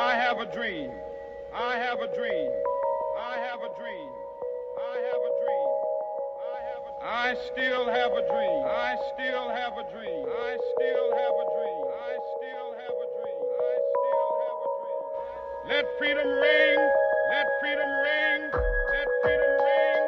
I have a dream. I have a dream. I have a dream. I have a dream. I have a I still have a dream. I still have a dream. I still have a dream. I still have a dream. I still have a dream. Let freedom ring. Let freedom ring. Let freedom ring.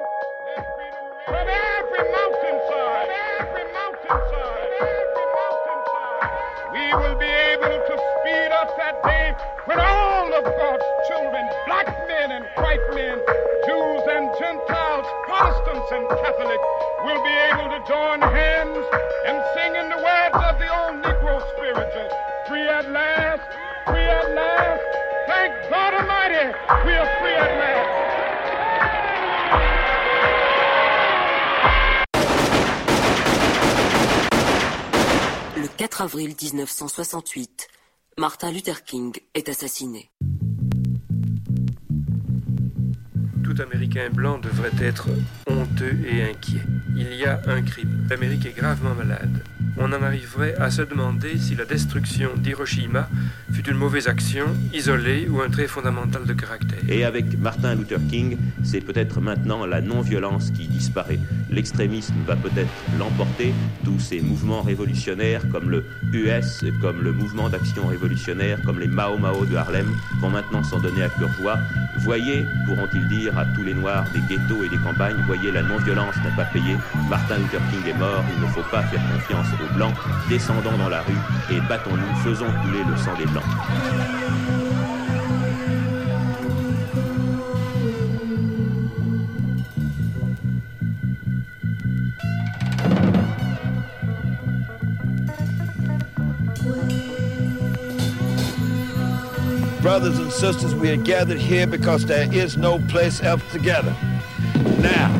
Let freedom ring. From every mountainside. From every mountainside. From every mountainside. We will be able to speed up that day when all of God's children, black men and white men, Jews and Gentiles, Protestants and Catholics, will be able to join hands and sing in the words of the old Negro spiritual, free at last, free at last. Thank God Almighty, we are free at last. Le 4 avril 1968, Martin Luther King est assassiné. Tout Américain blanc devrait être honteux et inquiet. Il y a un crime. L'Amérique est gravement malade. On en arriverait à se demander si la destruction d'Hiroshima fut une mauvaise action, isolée ou un trait fondamental de caractère. Et avec Martin Luther King, c'est peut-être maintenant la non-violence qui disparaît. L'extrémisme va peut-être l'emporter. Tous ces mouvements révolutionnaires comme le US, comme le mouvement d'action révolutionnaire, comme les Mao Mao de Harlem, vont maintenant s'en donner à cœur joie. Voyez, pourront-ils dire à tous les noirs des ghettos et des campagnes, voyez, la non-violence n'a pas payé. Martin Luther King est mort, il ne faut pas faire confiance aux blancs. Descendons dans la rue et battons-nous, faisons couler le sang des blancs. Brothers and sisters, we are gathered here because there is no place else to gather. Now,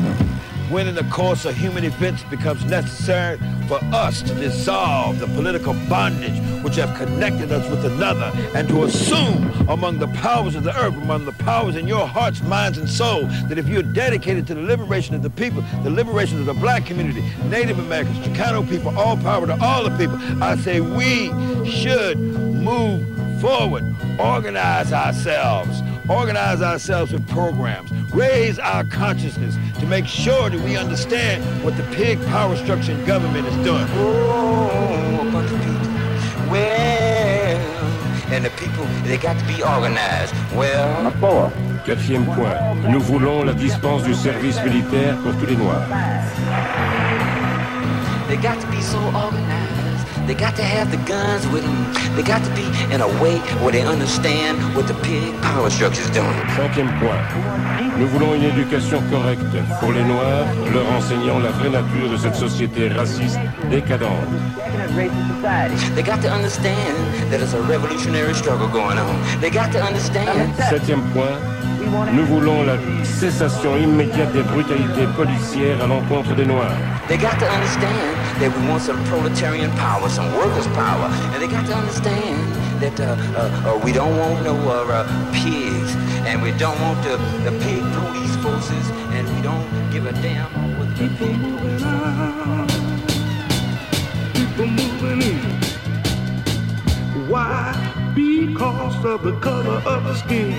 when in the course of human events becomes necessary for us to dissolve the political bondage which have connected us with another and to assume among the powers of the earth, among the powers in your hearts, minds, and soul, that if you're dedicated to the liberation of the people, the liberation of the black community, Native Americans, Chicano people, all power to all the people, I say we should move forward, organize ourselves, organize ourselves with programs, raise our consciousness to make sure that we understand what the pig power structure in government is doing. Oh, a bunch of people. Well, and the people, they got to be organized. Well, Quatrième point, nous voulons la dispense du service militaire pour tous les Noirs. they got to be so organized. They got to have the guns with them. They got to be in a way where they understand what the pig power structure is doing. Cinquième point, nous voulons une éducation correcte pour les Noirs, leur enseignant la vraie nature de cette société raciste décadente. They got to understand that it's a revolutionary struggle going on. They got to understand. Septième point, nous voulons la cessation immédiate des brutalités policières à l'encontre des Noirs. They got to understand that we want some proletarian power, some workers' power, and they got to understand that uh, uh, uh, we don't want no uh, uh, pigs, and we don't want the, the pig police forces, and we don't give a damn what the pig police people moving in. Why? Because of the color of the skin.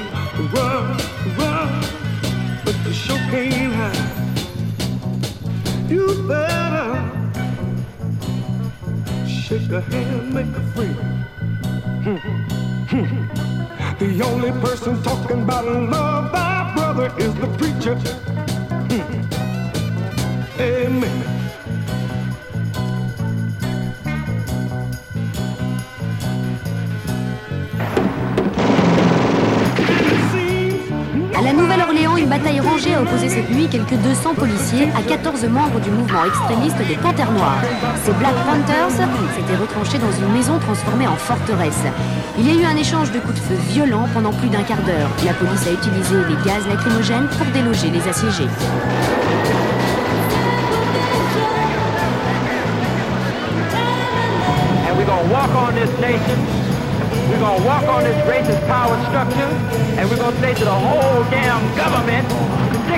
Run, run, but the show can't hide. You better shake a hand, make a friend. The only person talking about love, thy brother, is the preacher. Amen. Bataille rangée a opposé cette nuit quelques 200 policiers à 14 membres du mouvement extrémiste des Panthères Noires. Ces Black Panthers s'étaient retranchés dans une maison transformée en forteresse. Il y a eu un échange de coups de feu violents pendant plus d'un quart d'heure. La police a utilisé des gaz lacrymogènes pour déloger les assiégés. We're walk on this racist power structure, and we're say to the whole damn government,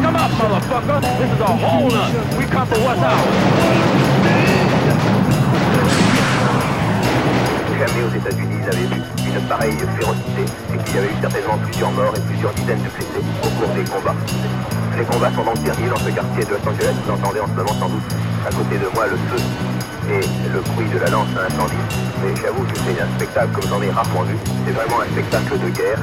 them up, motherfucker. This is a. We come for what's. Jamais aux États-Unis ils avaient vu une pareille férocité et qu'il y avait eu certainement plusieurs morts et plusieurs dizaines de blessés au cours des combats. Les combats sont donc derniers dans ce quartier de Los Angeles, vous entendez en ce moment sans doute à côté de moi le feu et le bruit de la lance à incendie. Mais j'avoue que c'est un spectacle comme j'en ai rarement vu. C'est vraiment un spectacle de guerre.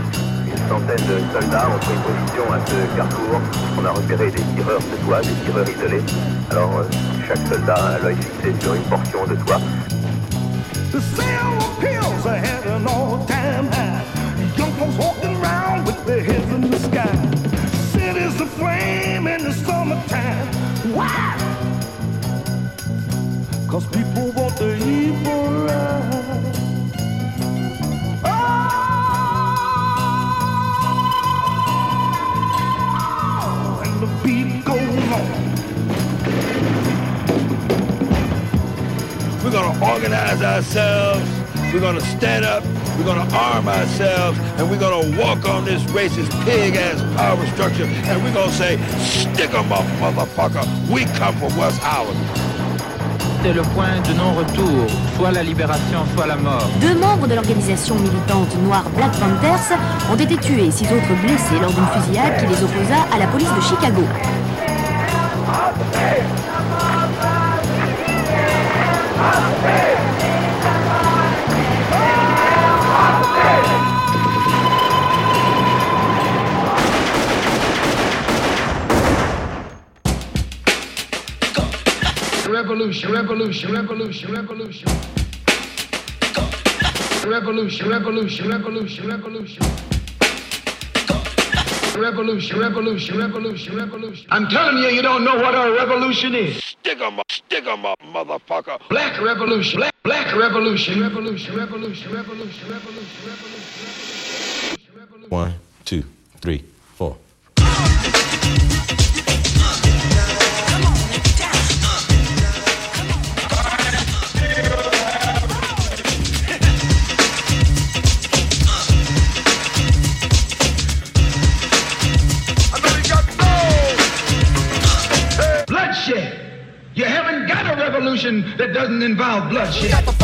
Une centaine de soldats ont pris position à ce carrefour. On a repéré des tireurs de toit, des tireurs isolés. Alors euh, chaque soldat a l'œil fixé sur une portion de toit. Cause people want the evil life. Oh, and the beat goes on. We're gonna organize ourselves. We're gonna stand up. We're gonna arm ourselves. And we're gonna walk on this racist pig-ass power structure. And we're gonna say, stick 'em up, motherfucker. We come for what's ours. C'était le point de non-retour, soit la libération, soit la mort. Deux membres de l'organisation militante noire Black Panthers ont été tués, six autres blessés lors d'une fusillade qui les opposa à la police de Chicago. revolution, revolution, revolution, revolution. Revolution, revolution, revolution, revolution. Revolution, revolution, revolution, revolution. I'm telling you, you don't know what a revolution is. Stick 'em up, stick 'em up, motherfucker. Black revolution, black, black revolution, revolution, revolution, revolution, revolution, revolution, revolution. One, two, three, four. doesn't involve bloodshed.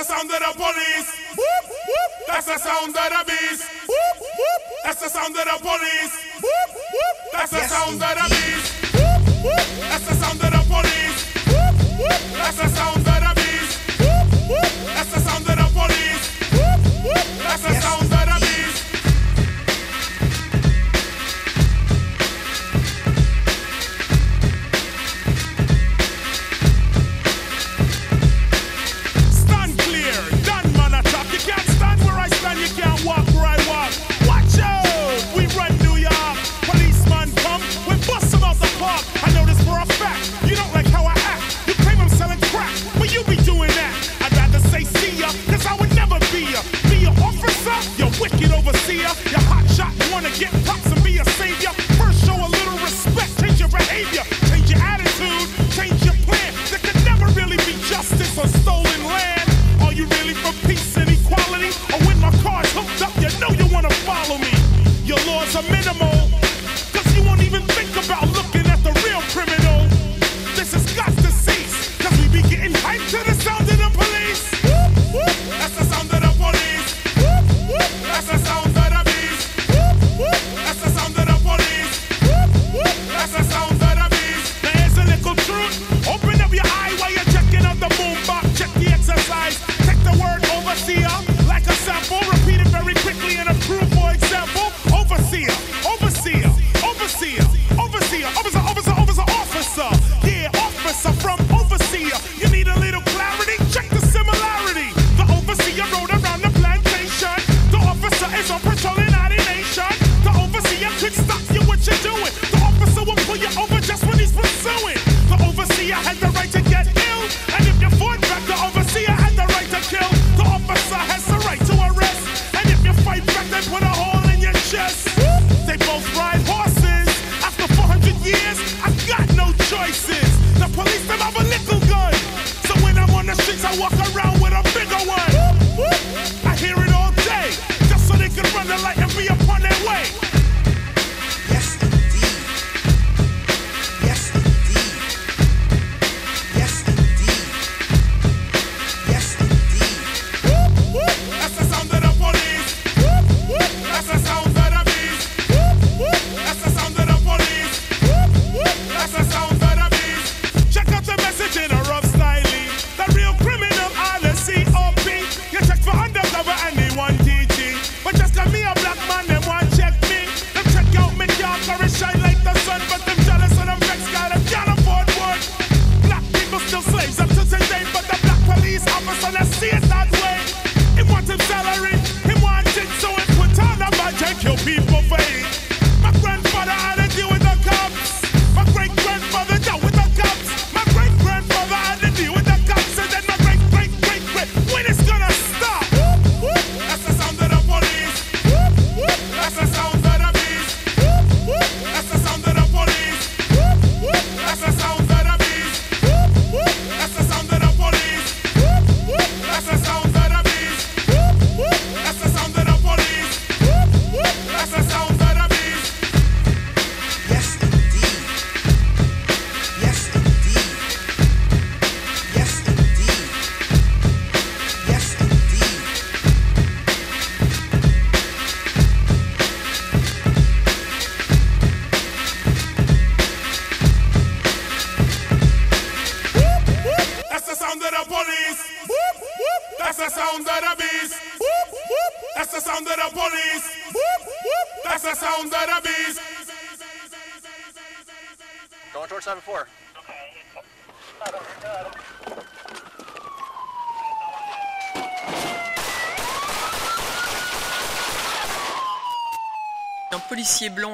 the sound of the police. Whoop, whoop. That's the sound of the beast. Whoop, whoop. That's the sound of the police. Whoop, whoop. That's the yes, sound indeed. of the beast. Whoop, whoop.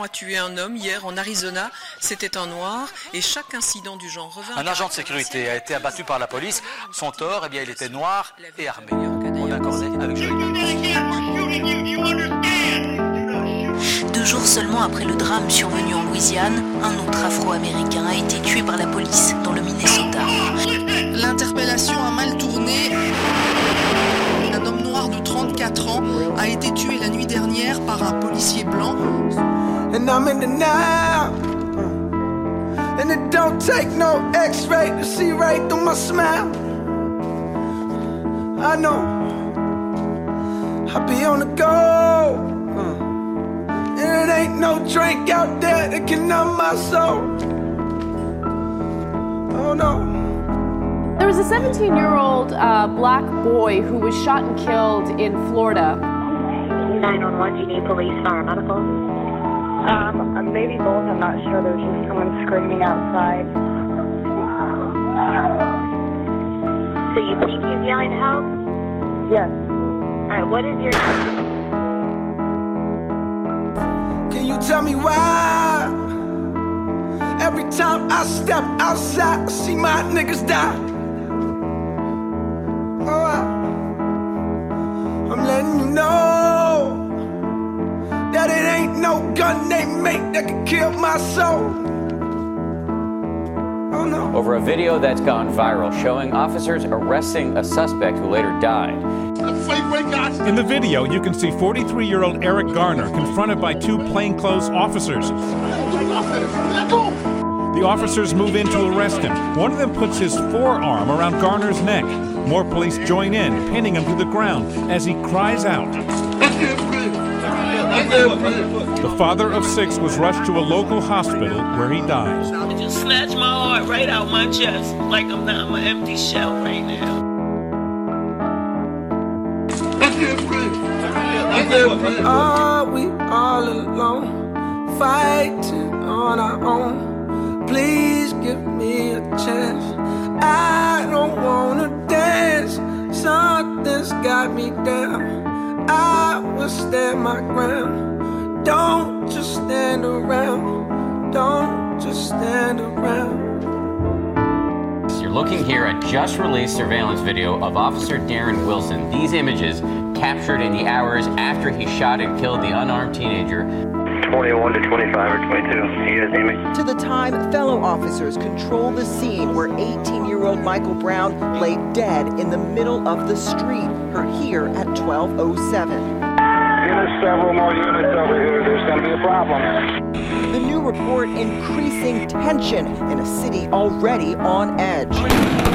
a tué un homme hier en Arizona. C'était un noir et chaque incident du genre revint. Un agent de sécurité a été abattu par la police. Son tort, eh bien, il était noir et armé. On accordait avec Deux jours seulement après le drame survenu en Louisiane, un autre afro-américain a été tué par la police dans le Minnesota. L'interpellation a mal tourné. Un homme noir de 34 ans a été tué la nuit dernière par un policier blanc. And I'm in the now. Uh, And it don't take no x-ray to see right through my smile. I know I be on the go. And it ain't no drink out there that can numb my soul. Oh no. There was a 17 year old uh, black boy who was shot and killed in Florida. 911, do you need police, fire, medical? Um, maybe both, I'm not sure. There was just someone screaming outside. So you think he's yelling help? Yes. Alright, what is your... Can you tell me why? Every time I step outside, I see my niggas die. Make that can kill my soul. Oh no. Over a video that's gone viral showing officers arresting a suspect who later died. In the video, you can see 43 year old Eric Garner confronted by two plainclothes officers. The officers move in to arrest him. One of them puts his forearm around Garner's neck. More police join in, pinning him to the ground as he cries out. The father of six was rushed to a local hospital where he died. It just snatched my heart right out my chest, like I'm not an empty shell right now. Are we all alone, fighting on our own? Please give me a chance. I don't wanna dance. Something's got me down. I will stand my ground. Don't just stand around. Don't just stand around. You're looking here at just released surveillance video of Officer Darren Wilson. These images captured in the hours after he shot and killed the unarmed teenager. 21 to 25 or 22. You guys me? To the time, fellow officers control the scene where 18 year old Michael Brown lay dead in the middle of the street. Her here at 1207. There's several more units over here. There's going to be a problem. The new report increasing tension in a city already on edge.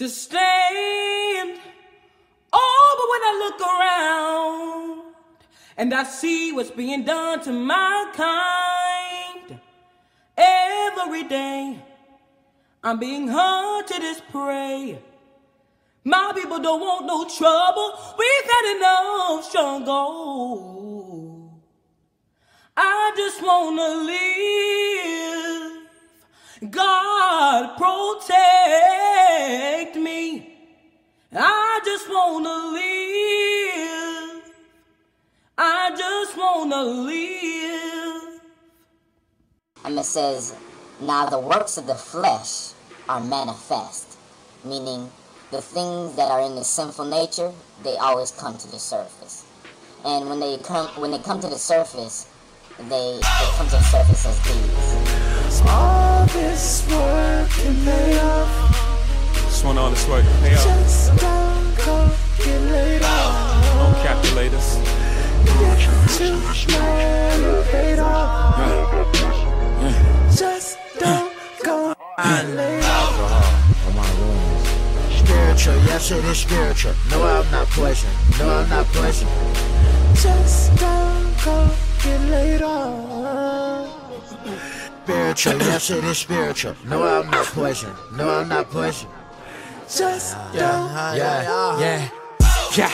To stand. Oh, but when I look around and I see what's being done to my kind every day, I'm being hunted as prey. My people don't want no trouble. We've had enough struggle. I just wanna live. God protect me. I just wanna live. I just wanna live. And it says, Now the works of the flesh are manifest, meaning the things that are in the sinful nature, they always come to the surface. And when they come when they come to the surface, they, they come to the surface as these. All this work and lay off. Just want all this work. Hey, yo. Just don't go get laid off. On calculators. Get too mad, paid off. Just don't go get laid off. Spiritual, yes it is spiritual. No, I'm not poison. No, I'm not poison. Just don't go get laid off. Spiritual, yes it is spiritual. No, I'm not poison. No, I'm not poison. Just Yeah, yeah, Yeah, yeah.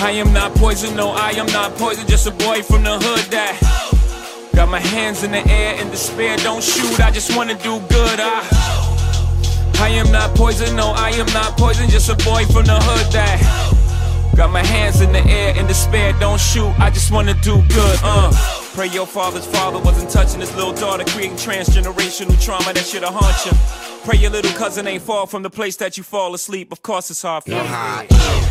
I am not poison, no, I am not poison. Just a boy from the hood that Got my hands in the air in despair, don't shoot, I just wanna do good. I, I am not poison, no, I am not poison, just a boy from the hood that. Got my hands in the air in despair, don't shoot, I just wanna do good, uh. Pray your father's father wasn't touching his little daughter, creating transgenerational trauma that shit'll haunt you. Pray your little cousin ain't fall from the place that you fall asleep, of course it's hard for you.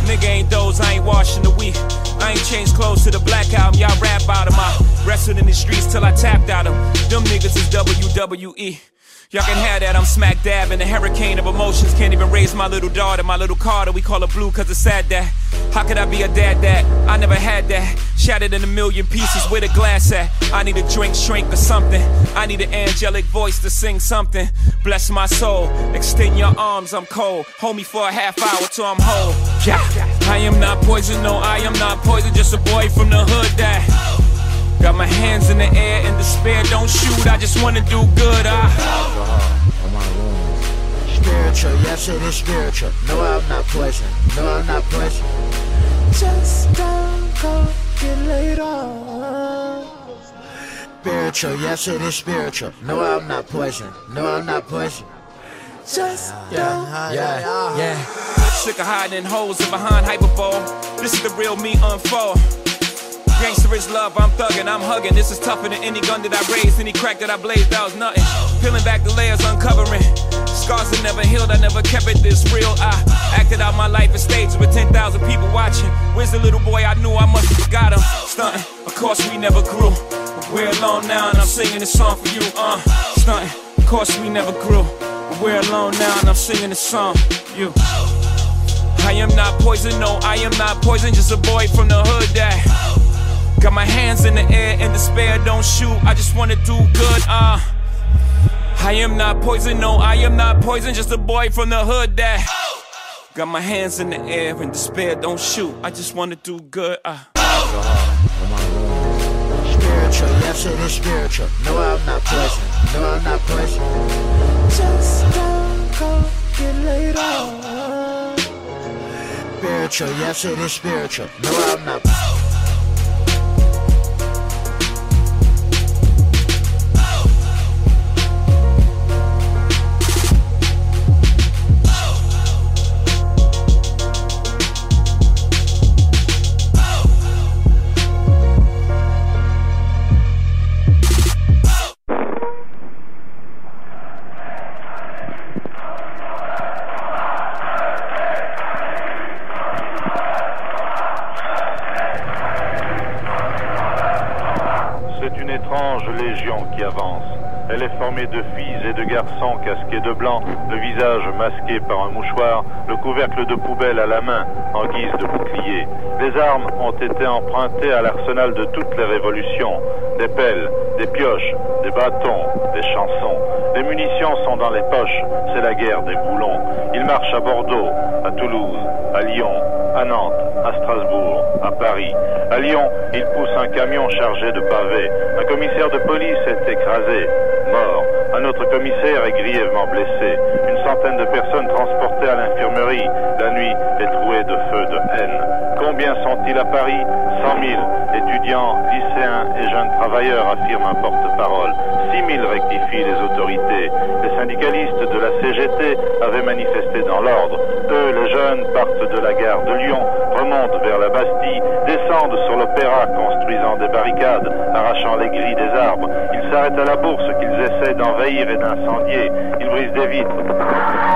Nigga ain't those, I ain't washing the week. I ain't changed clothes to the black album, y'all rap out of my wrestled in the streets till I tapped out them. Them niggas is WWE. Y'all can have that, I'm smack dab in a hurricane of emotions. Can't even raise my little daughter, my little Carter. We call her blue cause it's sad that. How could I be a dad that? I never had that. Shattered in a million pieces with a glass at. I need a drink, shrink, or something. I need an angelic voice to sing something. Bless my soul, extend your arms, I'm cold. Hold me for a half hour till I'm whole. Yeah. I am not poison, no, I am not poison. Just a boy from the hood that. Got my hands in the air in despair, don't shoot, I just wanna do good. I Spiritual, yes it is spiritual. No, I'm not poison. No, I'm not poison. Just don't go get laid off. Spiritual, yes it is spiritual. No, I'm not poison. No, I'm not poison. Just don't. yeah, yeah. Sick of hiding in holes and behind hyperbole. This is the real me unfold. Gangster is love, I'm thugging, I'm hugging. This is tougher than any gun that I raised, any crack that I blazed, that was nothing. Peeling back the layers, uncovering. Scars that never healed, I never kept it this real. I acted out my life in stages with 10,000 people watching. Where's the little boy I knew I must have forgot him? Stunting, of course we never grew. But we're alone now and I'm singing this song for you. Uh, stunting, of course we never grew. But we're alone now and I'm singing this song for you. I am not poison, no, I am not poison, just a boy from the hood that. Got my hands in the air in despair, don't shoot, I just wanna do good, uh. I am not poison, no, I am not poison, just a boy from the hood that. Got my hands in the air in despair, don't shoot, I just wanna do good, uh. Spiritual, yes it is spiritual. No, I'm not poison. No, I'm not poison. Just don't go get laid off. Spiritual, yes it is spiritual. No, I'm not. Elle est formée de filles et de garçons casqués de blanc, le visage masqué par un mouchoir, le couvercle de poubelle à la main en guise de bouclier. Les armes ont été empruntées à l'arsenal de toutes les révolutions. Des pelles, des pioches, des bâtons, des chansons. Les munitions sont dans les poches, c'est la guerre des boulons. Ils marchent à Bordeaux, à Toulouse, à Lyon, à Nantes, à Strasbourg, Paris. À Lyon, ils poussent un camion chargé de pavés. Un commissaire de police est écrasé, mort. Un autre commissaire est grièvement blessé. Une centaine de personnes transportées à l'infirmerie. La nuit est trouée de feux de haine. Combien sont-ils à Paris? 100 000 étudiants, lycéens et jeunes travailleurs, affirme un porte-parole. 6 000 rectifient les autorités. Les syndicalistes de la CGT avaient manifesté dans l'ordre. Eux, les jeunes, partent de la gare de Lyon, remontent vers la Bastille, descendent sur l'opéra, construisant des barricades, arrachant les grilles des arbres. Ils s'arrêtent à la bourse qu'ils essaient d'envahir et d'incendier. Ils brisent des vitres.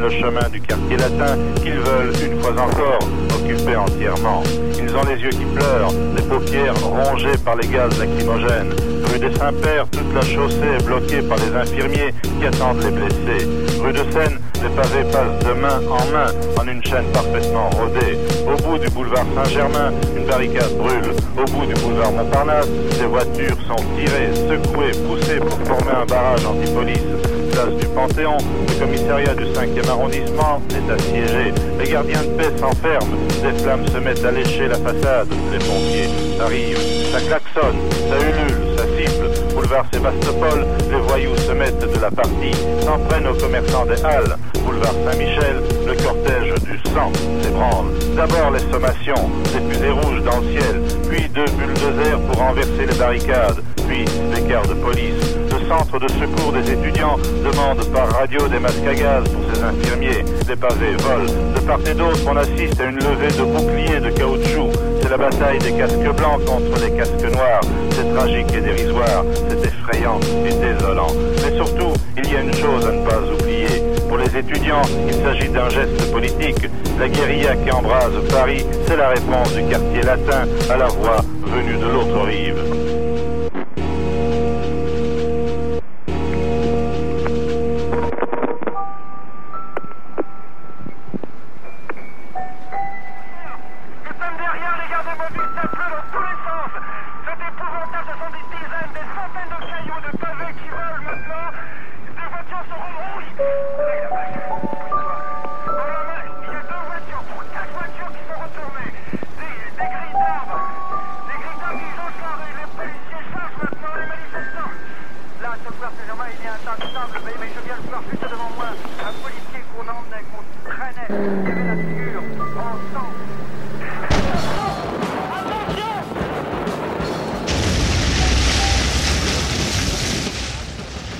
Le chemin du quartier latin qu'ils veulent, une fois encore, occuper entièrement. Ils ont les yeux qui pleurent, les paupières rongées par les gaz lacrymogènes. Rue des Saints-Pères, toute la chaussée est bloquée par les infirmiers qui attendent les blessés. Rue de Seine, Les pavés passent de main en main en une chaîne parfaitement rodée. Au bout du boulevard Saint-Germain, une barricade brûle. Au bout du boulevard Montparnasse, des voitures sont tirées, secouées, poussées pour former un barrage anti-police. Place du Panthéon, le commissariat du 5e arrondissement est assiégé. Les gardiens de paix s'enferment. Des flammes se mettent à lécher la façade. Les pompiers arrivent. Ça klaxonne, ça ulule, ça siffle. Boulevard Sébastopol, les voyous se mettent de la partie, s'en prennent aux commerçants des Halles. Boulevard Saint-Michel, le cortège du sang s'ébranle. D'abord les sommations, des fusées rouges dans le ciel, puis deux bulldozers pour renverser les barricades, puis les quarts de police. Centre de secours des étudiants demande par radio des masques à gaz pour ses infirmiers. Les pavés volent. De part et d'autre, on assiste à une levée de boucliers de caoutchouc. C'est la bataille des casques blancs contre les casques noirs. C'est tragique et dérisoire. C'est effrayant et désolant. Mais surtout, il y a une chose à ne pas oublier. Pour les étudiants, il s'agit d'un geste politique. La guérilla qui embrase Paris, c'est la réponse du quartier latin à la voix venue de l'autre rive.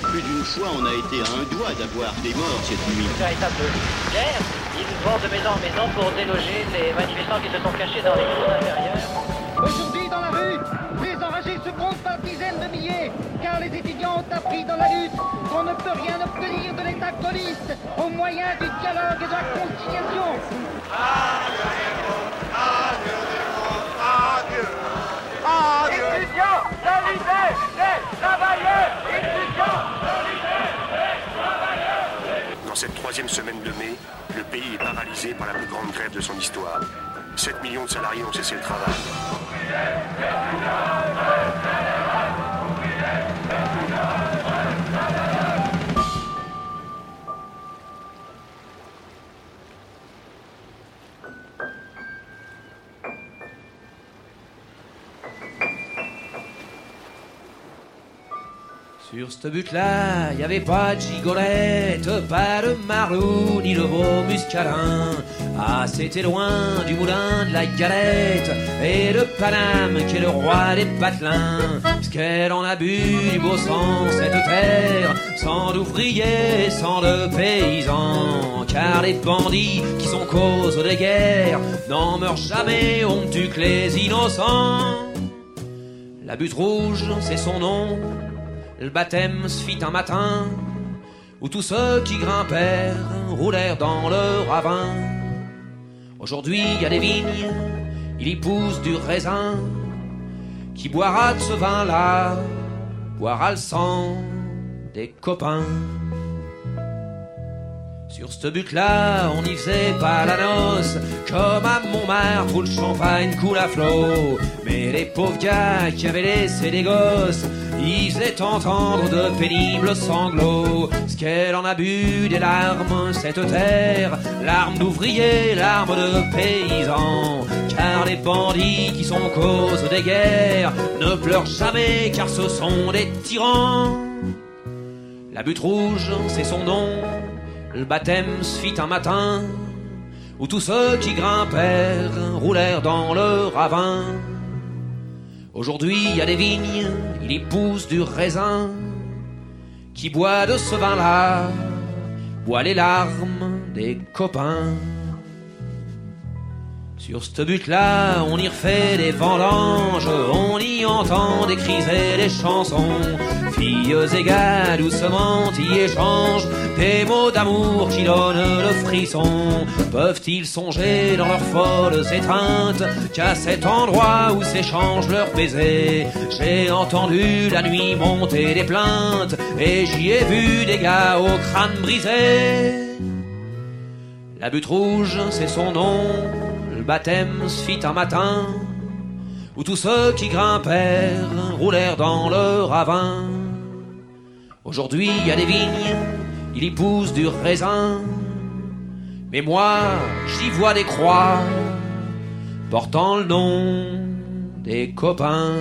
Plus d'une fois, on a été à un doigt d'avoir des morts cette nuit. Une véritable guerre. Ils vont de maison en maison pour déloger les manifestants qui se sont cachés dans les cours intérieures. Aujourd'hui, dans la rue, les enragés se comptent les étudiants ont appris dans la lutte qu'on ne peut rien obtenir de l'État gaulliste au moyen du dialogue et de la conciliation. Étudiants, la liberté, travailleurs, étudiants, la liberté, Dans cette troisième semaine de mai, le pays est paralysé par la plus grande grève de son histoire. 7 millions de salariés ont cessé le travail. Ce but-là, y avait pas de gigolette, pas de marlou, ni de beau muscadin. Ah, c'était loin du moulin de la galette et de Paname qui est le roi des patelins. Ce qu'elle en a bu du beau sang, cette terre, sans d'ouvriers, sans de paysans. Car les bandits qui sont cause des guerres n'en meurent jamais, on tue que les innocents. La butte rouge, c'est son nom. Le baptême se fit un matin où tous ceux qui grimpèrent roulèrent dans le ravin. Aujourd'hui, il y a des vignes, il y pousse du raisin. Qui boira de ce vin-là boira le sang des copains. Sur ce but-là, on n'y faisait pas la noce, comme à Montmartre où le champagne coule à flot. Mais les pauvres gars qui avaient laissé des gosses, ils faisaient entendre de pénibles sanglots. Ce qu'elle en a bu des larmes, cette terre, larmes d'ouvriers, larmes de paysans. Car les bandits qui sont cause des guerres ne pleurent jamais car ce sont des tyrans. La butte rouge, c'est son nom. Le baptême se fit un matin où tous ceux qui grimpèrent roulèrent dans le ravin. Aujourd'hui, il y a des vignes, il y pousse du raisin. Qui boit de ce vin-là, boit les larmes des copains. Sur ce but-là, on y refait des vendanges, on y entend des cris et des chansons. Filles gars doucement y échangent des mots d'amour qui donnent le frisson. Peuvent-ils songer dans leurs folles étreintes qu'à cet endroit où s'échangent leurs baisers? J'ai entendu la nuit monter des plaintes et j'y ai vu des gars au crâne brisé. La butte rouge, c'est son nom. Le baptême se fit un matin où tous ceux qui grimpèrent roulèrent dans le ravin. Aujourd'hui, il y a des vignes, il y pousse du raisin. Mais moi, j'y vois des croix portant le nom des copains.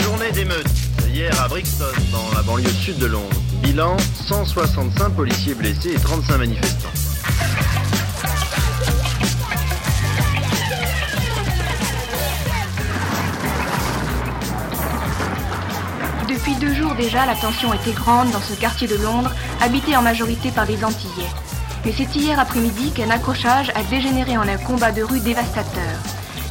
Journée d'émeute. Hier à Brixton, dans la banlieue sud de Londres. Bilan 165 policiers blessés et 35 manifestants. Depuis deux jours déjà, la tension était grande dans ce quartier de Londres, habité en majorité par des Antillais. Mais c'est hier après-midi qu'un accrochage a dégénéré en un combat de rue dévastateur.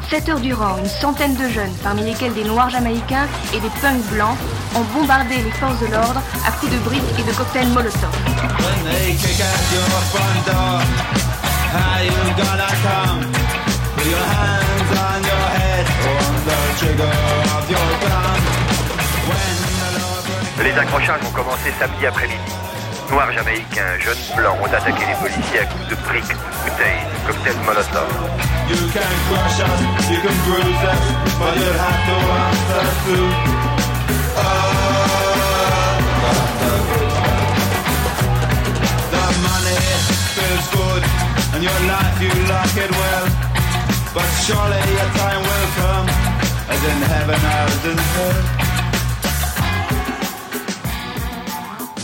Sept heures durant, une centaine de jeunes, parmi lesquels des Noirs jamaïcains et des punks blancs, ont bombardé les forces de l'ordre à coups de briques et de cocktails Molotov. Les accrochages ont commencé samedi après-midi. Noirs jamaïcains, jeunes blancs ont attaqué les policiers à coups de briques, bouteilles, cocktails Molotov. You can crush us, you can bruise us, but you'll have to answer to your life you like it well. But surely your time will come, as in heaven as in hell.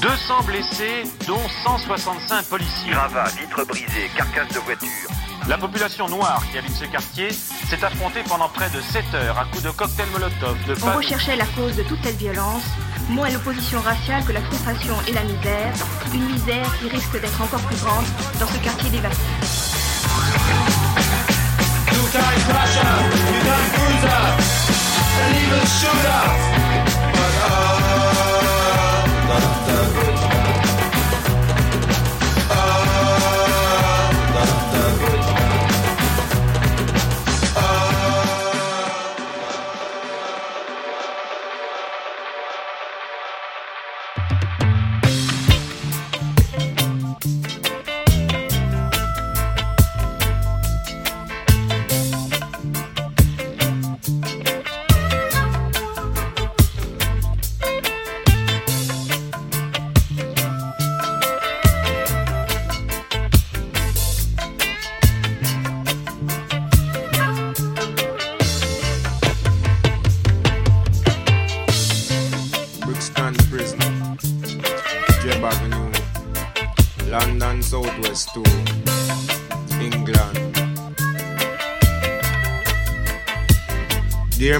200 blessés, dont 165 policiers. Gravats, vitres brisées, carcasses de voitures. La population noire qui habite ce quartier s'est affrontée pendant près de 7 heures à coups de cocktails Molotov, de On recherchait la cause de toute cette violence, moins l'opposition raciale que la frustration et la misère, une misère qui risque d'être encore plus grande dans ce quartier dévasté. You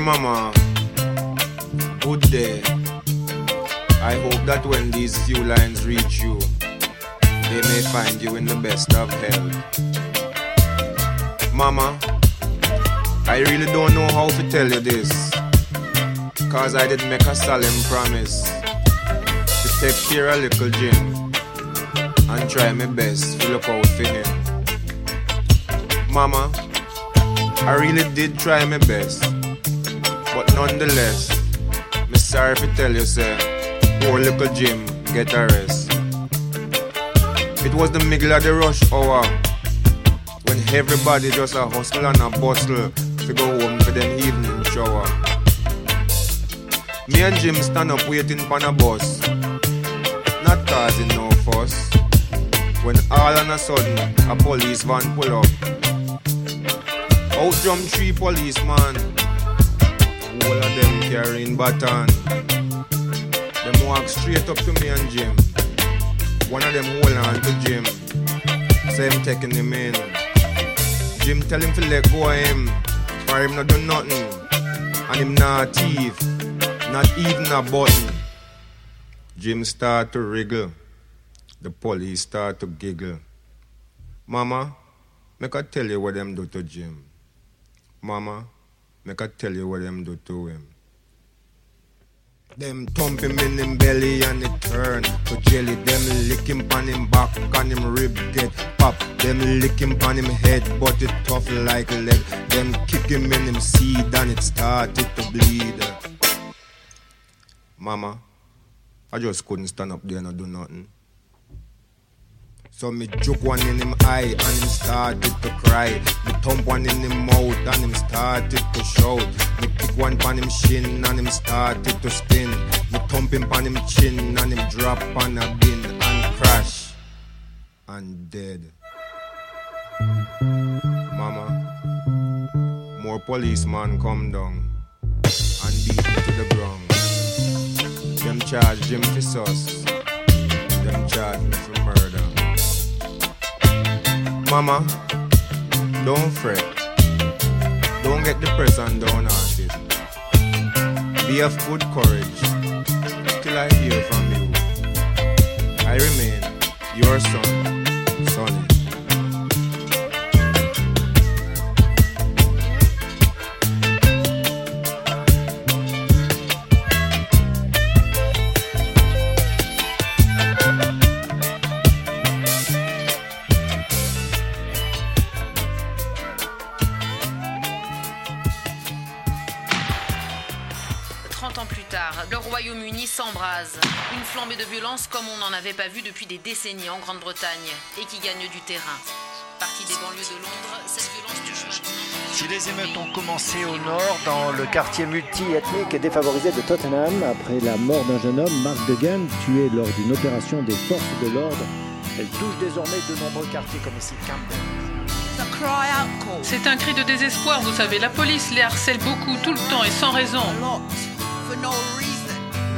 Mama, good day. I hope that when these few lines reach you, they may find you in the best of health. Mama, I really don't know how to tell you this. Cause I did make a solemn promise to take care of little Jim and try my best to look out for him. Mama, I really did try my best, nonetheless, me sorry to tell you, sir, poor little Jim get a rest. It was the middle of the rush hour when everybody just a hustle and a bustle to go home for them evening shower. Me and Jim stand up waiting for a bus, not causing no fuss. When all on a sudden a police van pull up, out jump three policemen, all of them carrying baton. Them walk straight up to me and Jim. One of them hold on to Jim, him taking him in. Jim tell him to let go of him, for him not do nothing, and him not thief not even a button. Jim start to wriggle. The police start to giggle. Mama, make I tell you what them do to Jim. Mama, make I tell you what them do to him. Them thump him in him belly and it turn to jelly. Them lick him on him back and him rib get pop. Them lick him on him head, but it tough like lead. Them kick him in him seed and it started to bleed. Mama, I just couldn't stand up there and do nothing. So me juke one in him eye and him started to cry. Me thump one in him mouth and him started to shout. Me pick one pan him shin and him started to spin. Me thump him pan him chin and him drop on a bin and crash and dead. Mama, more policeman come down and beat me to the ground. Them charge him for sus. Them charge me for murder. Mama, don't fret. Don't get depressed and downhearted. Be of good courage till I hear from you. I remain your son, Royaume-Uni s'embrase. Une flambée de violence comme on n'en avait pas vu depuis des décennies en Grande-Bretagne et qui gagne du terrain. Partie des banlieues de Londres, cette violence touche maintenant. Si les émeutes ont commencé au nord, dans le quartier multi-ethnique et défavorisé de Tottenham, après la mort d'un jeune homme, Mark Degan, tué lors d'une opération des forces de l'ordre, elle touche désormais de nombreux quartiers comme ici Camden. C'est un cri de désespoir, vous savez. La police les harcèle beaucoup, tout le temps et sans raison.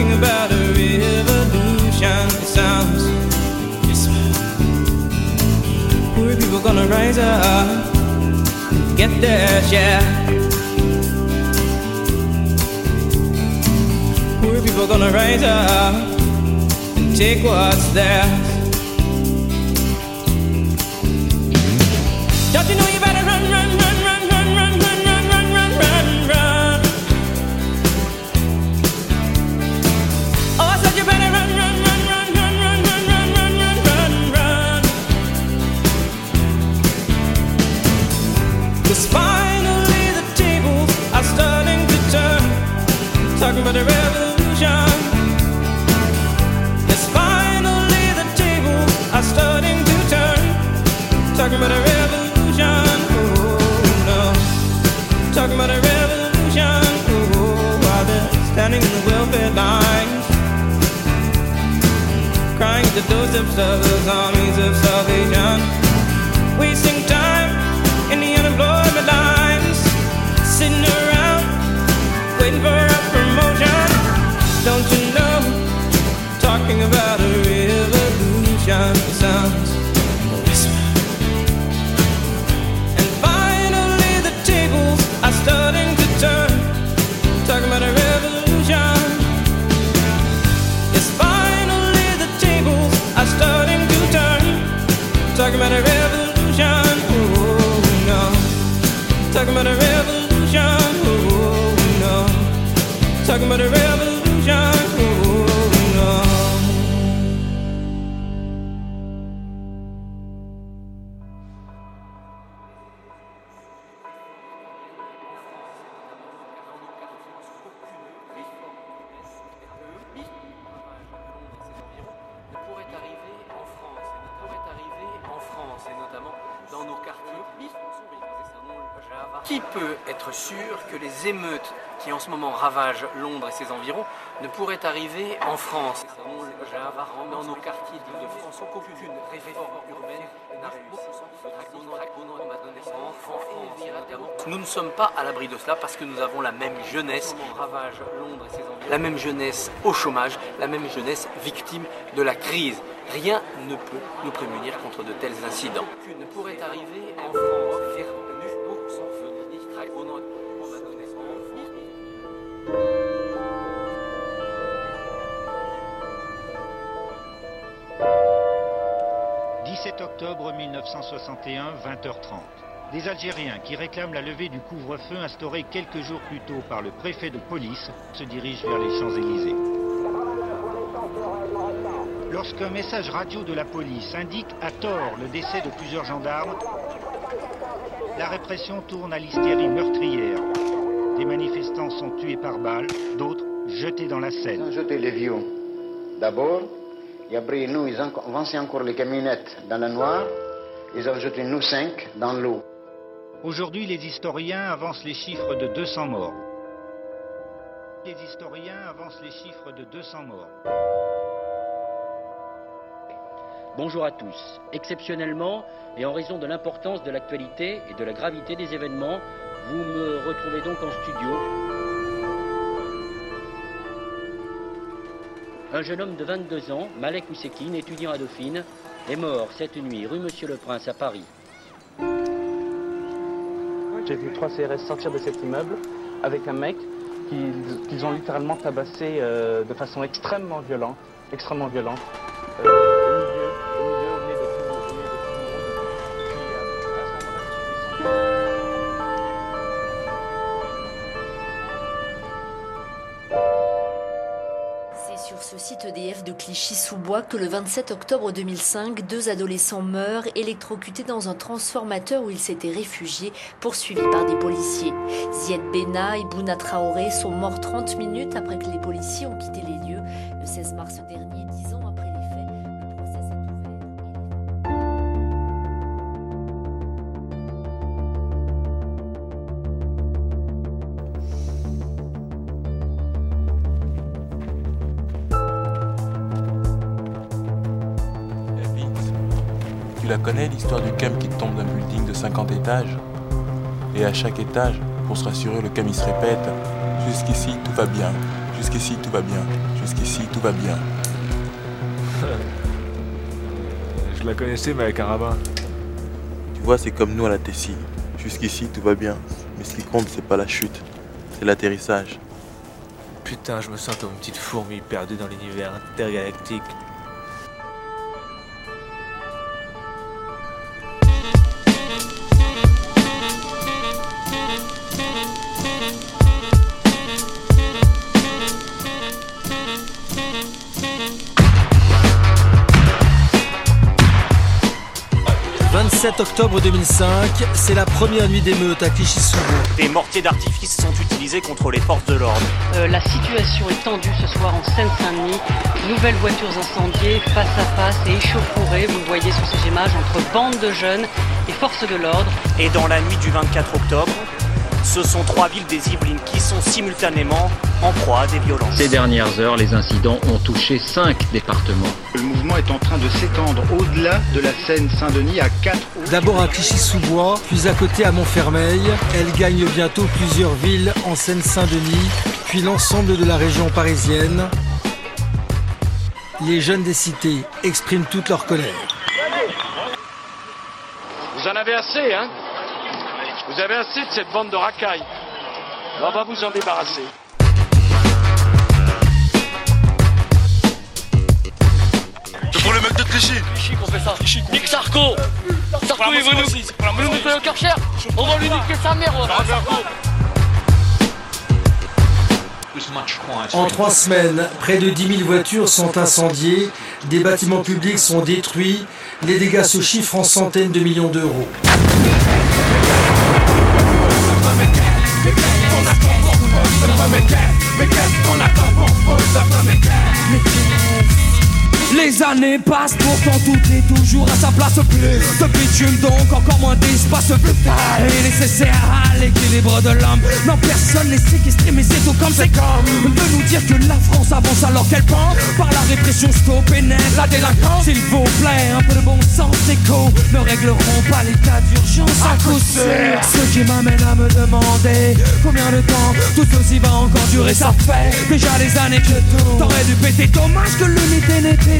Talking about a revolution. It sounds yes, Poor people gonna rise up, and get their share. Poor people gonna rise up and take what's theirs. Don't you know you better the doorsteps of those armies of salvation. Wasting émeutes qui en ce moment ravagent Londres et ses environs ne pourraient arriver en France. Nous ne sommes pas à l'abri de cela parce que nous avons la même jeunesse la même jeunesse au chômage, la même jeunesse victime de la crise. Rien ne peut nous prémunir contre de tels incidents. Ne pourrait arriver en France. « octobre 1961, 20h30. Des Algériens qui réclament la levée du couvre-feu instauré quelques jours plus tôt par le préfet de police se dirigent vers les Champs-Élysées. Lorsqu'un message radio de la police indique à tort le décès de plusieurs gendarmes, la répression tourne à l'hystérie meurtrière. Des manifestants sont tués par balles, d'autres jetés dans la Seine. Vieux d'abord, et après nous, ils ont avancé encore les camionnettes dans la noire, ils ont jeté nous cinq dans l'eau. Aujourd'hui, les historiens avancent les chiffres de 200 morts. Les historiens avancent les chiffres de 200 morts. Bonjour à tous. Exceptionnellement, et en raison de l'importance de l'actualité et de la gravité des événements, vous me retrouvez donc en studio. Un jeune homme de 22 ans, Malek Ousekine, étudiant à Dauphine, est mort cette nuit rue Monsieur le Prince à Paris. J'ai vu trois CRS sortir de cet immeuble avec un mec qu'ils qu'ils ont littéralement tabassé euh, de façon extrêmement violente, extrêmement violente. EDF de Clichy-sous-Bois que le 27 octobre 2005, deux adolescents meurent électrocutés dans un transformateur où ils s'étaient réfugiés, poursuivis par des policiers. Zied Bena et Bouna Traoré sont morts 30 minutes après que les policiers ont quitté les lieux. Le 16 mars dernier, Connais l'histoire du cam qui tombe d'un building de 50 étages Et à chaque étage, pour se rassurer, le cam il se répète Jusqu'ici tout va bien, jusqu'ici tout va bien, jusqu'ici tout va bien. Je la connaissais, mais avec un rabbin. Tu vois, c'est comme nous à la Tessie. Jusqu'ici tout va bien, mais ce qui compte c'est pas la chute, c'est l'atterrissage. Putain, je me sens comme une petite fourmi perdue dans l'univers intergalactique. « 27 octobre 2005, c'est la première nuit d'émeute à Clichy-sous-Bois. Des mortiers d'artifice sont utilisés contre les forces de l'ordre. Euh, la situation est tendue ce soir en Seine-Saint-Denis. Nouvelles voitures incendiées, face à face et échauffourées, vous le voyez sur ces images, entre bandes de jeunes et forces de l'ordre. Et dans la nuit du 24 octobre, ce sont trois villes des Yvelines qui sont simultanément en proie à des violences. Ces dernières heures, les incidents ont touché cinq départements. Le mouvement est en train de s'étendre au-delà de la Seine-Saint-Denis à 4 D'abord à Clichy-sous-Bois, puis à côté à Montfermeil. Elle gagne bientôt plusieurs villes en Seine-Saint-Denis, puis l'ensemble de la région parisienne. Les jeunes des cités expriment toute leur colère. Vous en avez assez, hein? Vous avez assez de cette bande de racailles. On va vous en débarrasser. Les mecs de Clichy. Clichy qu'on fait ça. Nique Sarko. Sarko il veut nous, veut nous mettre au Karcher On va lui niquer sa mère va. En trois semaines, près de 10 000 voitures sont incendiées, des bâtiments publics sont détruits, les dégâts se chiffrent en centaines de millions d'euros. Les années passent, pourtant tout est toujours à sa place. Plus de bitume, donc encore moins d'espace vital et nécessaire à l'équilibre de l'homme. Non, personne n'est séquestré, mais c'est tout comme c'est comme de nous dire que la France avance alors qu'elle pend par la répression stop et net la délinquance. S'il vous plaît, un peu de bon sens écho ne régleront pas cas d'urgence à coup sûr. Ce qui m'amène à me demander combien de temps tout ceci va encore durer. Ça fait déjà des années que tout t'aurais dû péter. Dommage que l'unité n'ait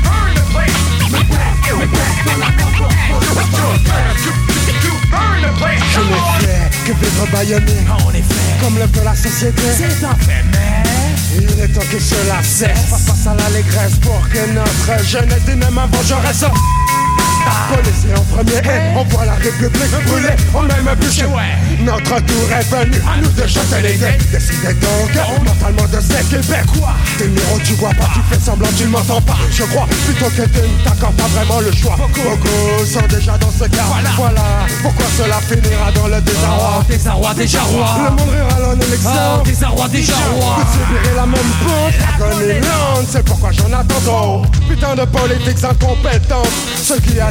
Je n'ai fait que vivre baïonné Comme le veut la société. C'est un fait mais. Il est temps que cela cesse. Face face à l'allégresse pour que notre jeunesse d'une main vengeresse Policier en premier on voit la République brûler On même bûcher Notre tour est venu à nous de jeter les dés Décidez donc mentalement de s'équiper Quoi? T'es numéros tu vois pas, tu fais semblant tu ne m'entends pas. Je crois plutôt que tu ne t'accordes pas vraiment le choix. Beaucoup. Sont déjà dans ce cas. Voilà, pourquoi cela finira dans le désarroi. Oh, désarroi, déjà roi Le monde rira l'en élection Oh, désarroi, déjà roi Vous subirez la même pente, Dragonilande C'est pourquoi j'en attends trop. Putain de politiques incompétents Ce qui a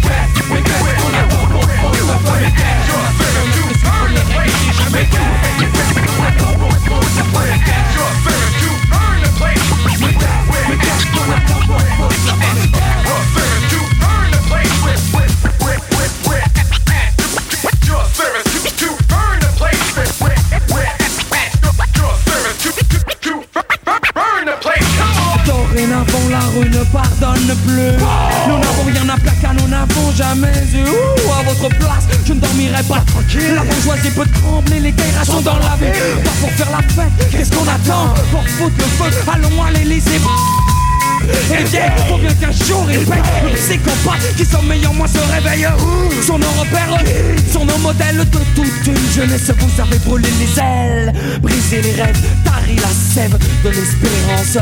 ailes, brisé les rêves Tari la sève de l'espérance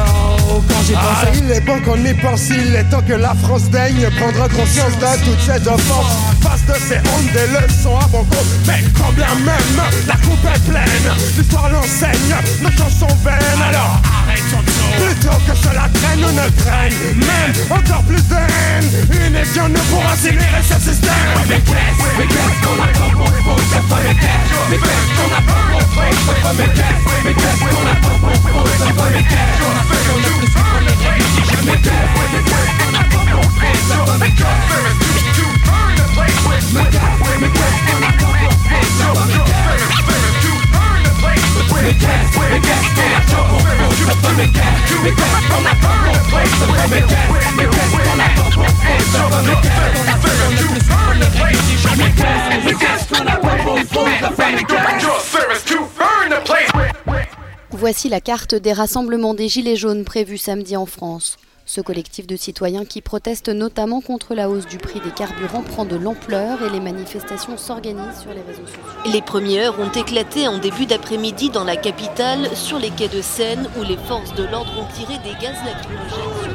Oh, quand j'ai Ah, pensé il est bon qu'on y pense, il est temps que la France daigne prendre conscience de toutes ces offenses. Face de ces hontes, des leçons à bon compte. Mais quand bien même la coupe est pleine, l'histoire l'enseigne, nos chansons vaines. Alors. Plutôt que cela traîne ou ne traîne, même encore plus de haine. Une édition ne pourra accélérer ce système. Mais qu'est-ce, mais qu'on attend pour fois Mais qu'est-ce, qu'on attend pour cette fois Mais qu'est-ce, qu'on attend pour pour cette fois Mais qu'est-ce qu'on attend pour cette fois Mais Voici la carte des rassemblements des Gilets jaunes prévus samedi en France. Ce collectif de citoyens qui protestent notamment contre la hausse du prix des carburants prend de l'ampleur et les manifestations s'organisent sur les réseaux sociaux. Les premières ont éclaté en début d'après-midi dans la capitale, sur les quais de Seine, où les forces de l'ordre ont tiré des gaz lacrymogènes sur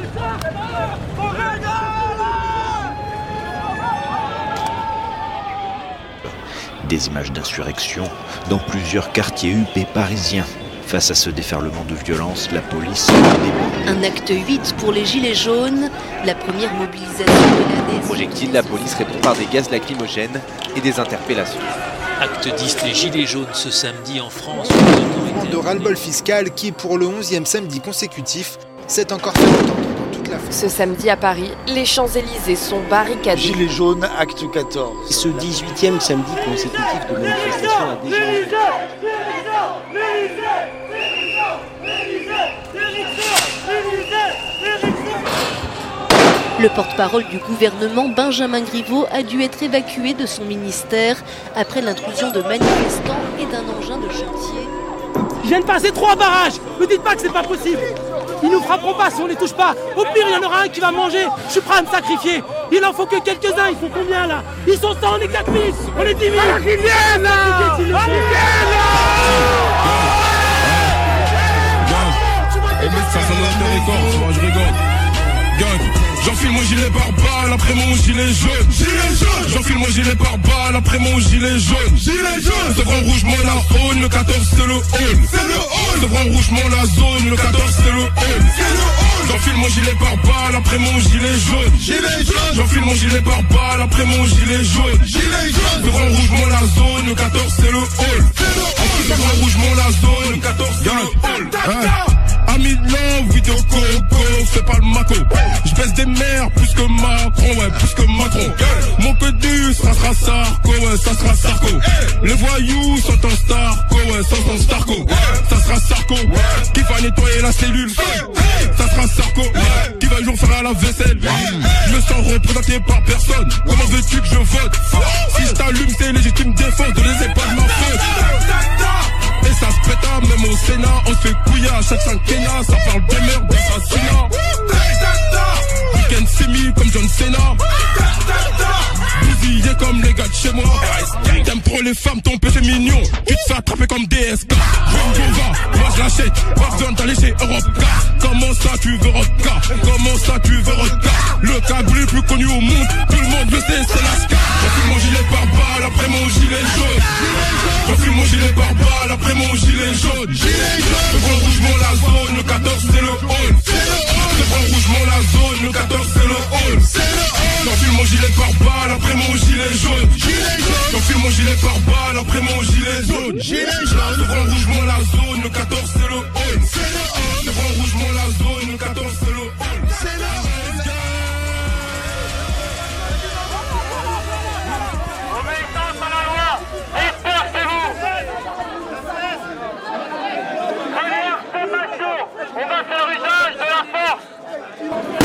les Des images d'insurrection dans plusieurs quartiers huppés parisiens. Face à ce déferlement de violence, la police Un acte 8 pour les Gilets jaunes, la première mobilisation de l'année. Projectile, la police répond par des gaz lacrymogènes et des interpellations. Acte 10, les Gilets jaunes ce samedi en France. de ras-le-bol fiscal qui, pour le 11e samedi consécutif, s'est encore fait entendre la France. Ce samedi à Paris, les Champs-Élysées sont barricadés. Gilets jaunes, acte 14. Ce 18e samedi consécutif de manifestation a déjà... Le porte-parole du gouvernement, Benjamin Griveaux, a dû être évacué de son ministère après l'intrusion de manifestants et d'un engin de chantier. Je viens de passer trois barrages Ne dites pas que c'est pas possible Ils nous frapperont pas si on les touche pas. Au pire, il y en aura un qui va manger. Je suis prêt à me sacrifier. Il en faut que quelques-uns, ils sont combien là? Ils sont 100, on est 4000 On est 10 000 Alors qu'ils viennent là! Qu'ils viennent ça, ça le record, tu vois, je rigole. Gang, j'enfile mon gilet par balle, après mon gilet jaune. Gilet jaune. J'enfile mon gilet par balle, après mon gilet jaune. Gilet jaune. Ce grand rouge, moi la haune, le 14 c'est le hall. C'est le hall Grand rouge, moi la zone, le 14 c'est le hall. C'est le hall J'enfile mon gilet par balle, après mon gilet jaune. Gilet jaune J'enfile mon gilet par balle, après mon gilet jaune. Gilet jaune grand rouge, moi la zone, le 14 c'est le hall. Le rouge, moi la zone, le 14 c'est le hall. Ami de love, vidéo coco, c'est pas le maco. Je des mères plus que Macron, ouais, plus que Macron. Mon que du sera Sarko, ouais, ça sera Sarko. Les voyous sont en Starco, ouais, ça sont Starco. Ça sera Sarko, qui va nettoyer la cellule. Ça sera Sarko, qui va jour faire à la vaisselle. Je me sens représenté par personne. Comment veux-tu que je vote? Si je t'allume, c'est légitime défense de les pas de ma faute. Et ça se péta, même au Sénat, on se fait couiller à chaque quinquennat, ça parle des mères, d'assassinat. Weekend semi comme John Cena. Bousillé comme les gars de chez moi. T'aimes trop les femmes, ton péché mignon. Tu te fais attraper comme DSK. Rangova, moi je l'achète. Pas besoin d'aller chez Europe Comment ça tu veux Rodka Comment ça tu veux Rodka Le cagoulé le plus connu au monde. Tout le monde le sait, c'est la ska. J'enfile mon gilet par balle, après mon gilet jaune. J'enfile mon gilet par balle, après mon gilet jaune. Le rouge, mon la zone. Le 14, c'est le hall. Le rouge, mon la zone. Le 14, c'est le hall. J'enfile mon gilet par balle, après mon gilet jaune. J'enfile mon gilet par balle, après mon gilet jaune. Le grand rouge, mon la zone. Le 14, c'est le hall. Le grand rouge, mon la zone. Le 14, c'est le hall. Première sommation On va faire usage de la force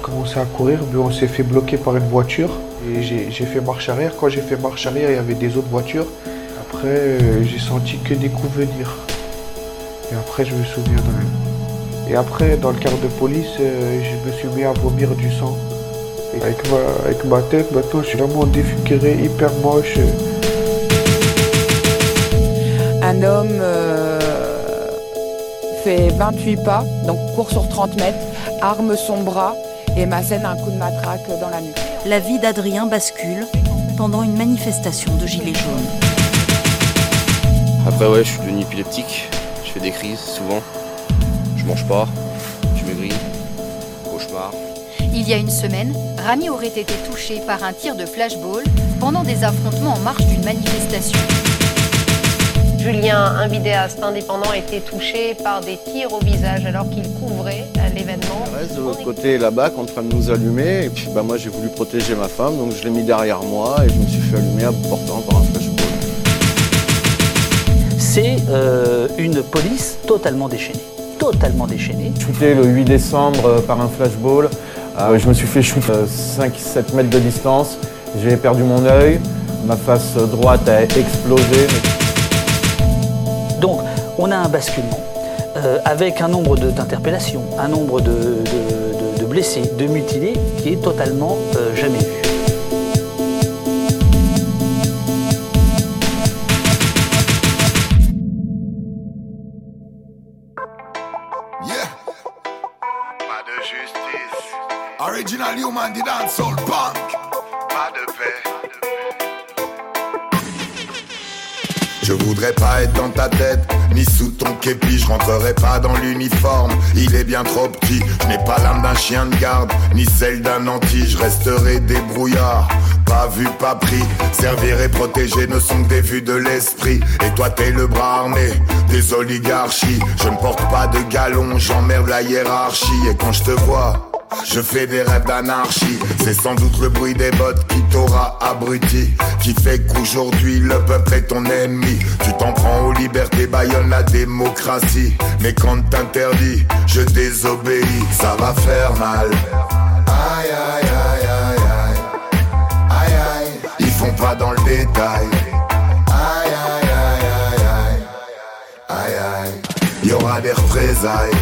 commencé à courir, puis on s'est fait bloquer par une voiture. Et j'ai fait marche arrière. Quand j'ai fait marche arrière, il y avait des autres voitures. Après, euh, j'ai senti que des coups venir. Et après, je me rien. Et après, dans le quart de police, euh, je me suis mis à vomir du sang. Et avec, ma, avec ma tête, maintenant, je suis vraiment défiguré, hyper moche. Un homme euh, fait 28 pas, donc court sur 30 mètres, arme son bras et m'assène un coup de matraque dans la nuque. La vie d'Adrien bascule pendant une manifestation de Gilets jaunes. Après ouais, je suis devenu épileptique, je fais des crises souvent, je mange pas, je maigris, cauchemar. Il y a une semaine, Rami aurait été touché par un tir de flashball pendant des affrontements en marge d'une manifestation. Julien, un vidéaste indépendant, a été touché par des tirs au visage alors qu'il couvrait euh, l'événement. Je reste de l'autre côté là-bas en train de nous allumer et puis bah, moi j'ai voulu protéger ma femme donc je l'ai mis derrière moi et je me suis fait allumer à bout portant par un flashball. C'est euh, une police totalement déchaînée. Totalement déchaînée. Shooté le 8 décembre euh, par un flashball. Euh, je me suis fait shoot 5-7 mètres de distance. J'ai perdu mon œil. Ma face droite a explosé. Donc, on a un basculement euh, avec un nombre d'interpellations, un nombre de, blessés, de mutilés qui est totalement euh, jamais vu. Yeah. Pas de justice. Original human. Je voudrais pas être dans ta tête, ni sous ton képi, je rentrerai pas dans l'uniforme, il est bien trop petit. Je n'ai pas l'âme d'un chien de garde, ni celle d'un anti, je resterai débrouillard. Pas vu, pas pris, servir et protéger ne sont que des vues de l'esprit. Et toi t'es le bras armé des oligarchies. Je ne porte pas de galon, j'emmerde la hiérarchie. Et quand je te vois, je fais des rêves d'anarchie, c'est sans doute le bruit des bottes qui t'aura abruti, qui fait qu'aujourd'hui le peuple est ton ennemi. Tu t'en prends aux libertés, baillonne la démocratie. Mais quand t'interdis, je désobéis, ça va faire mal. Aïe aïe aïe aïe aïe, aïe aïe, ils font pas dans le détail. Aïe aïe aïe aïe aïe, aïe aïe, y aura des représailles.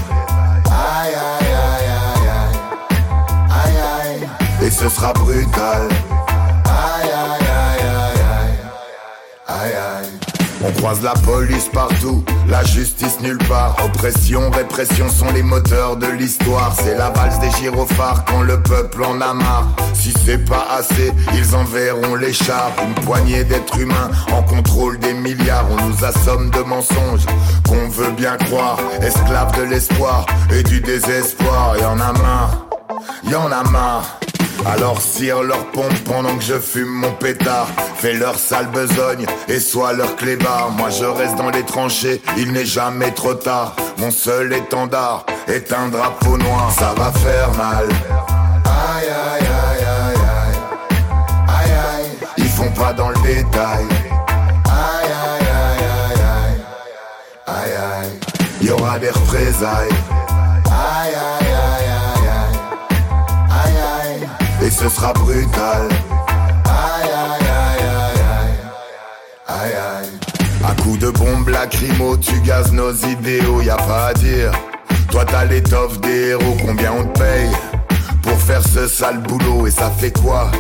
Aïe aïe aïe aïe aïe, aïe aïe, et ce sera brutal. Aïe aïe aïe aïe aïe, aïe aïe. On croise la police partout, la justice nulle part. Oppression, répression sont les moteurs de l'histoire. C'est la valse des gyrophares quand le peuple en a marre. Si c'est pas assez, ils enverront les chars. Une poignée d'êtres humains en contrôle des milliards. On nous assomme de mensonges qu'on veut bien croire. Esclaves de l'espoir et du désespoir. Y en a marre, y en a marre. Alors cire leur pompe pendant que je fume mon pétard. Fais leur sale besogne et sois leur clébard. Moi je reste dans les tranchées, il n'est jamais trop tard. Mon seul étendard est un drapeau noir. Ça va faire mal. Aïe aïe aïe aïe aïe. Aïe aïe, ils font pas dans le détail. Aïe aïe aïe aïe aïe. Aïe aïe, y aura des représailles et ce sera brutal. Aïe aïe aïe aïe aïe, aïe aïe. À coup de bombe lacrymo, tu gazes nos idéaux, y a pas à dire. Toi t'as l'étoffe des héros, combien on te paye pour faire ce sale boulot et ça fait quoi?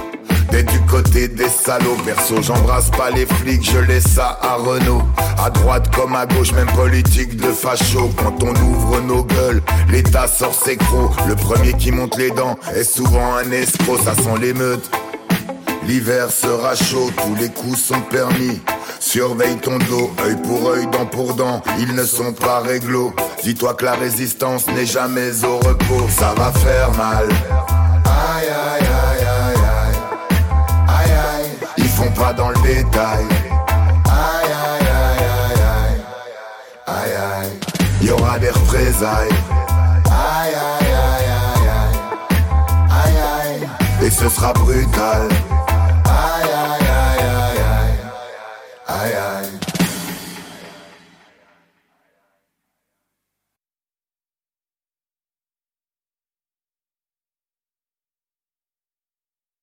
D'être du côté des salauds, perso j'embrasse pas les flics, je laisse ça à Renault. À droite comme à gauche, même politique de facho. Quand on ouvre nos gueules, l'état sort ses crocs. Le premier qui monte les dents est souvent un escroc, ça sent l'émeute. L'hiver sera chaud, tous les coups sont permis. Surveille ton dos, œil pour œil, dent pour dent, ils ne sont pas réglo. Dis-toi que la résistance n'est jamais au repos, ça va faire mal. Aïe aïe, aïe aïe, pas dans le détail. Aïe aïe aïe aïe aïe, aïe aïe, y aura des représailles. Aïe aïe aïe aïe aïe, aïe aïe, et ce sera brutal. Aïe aïe aïe aïe aïe, aïe aïe.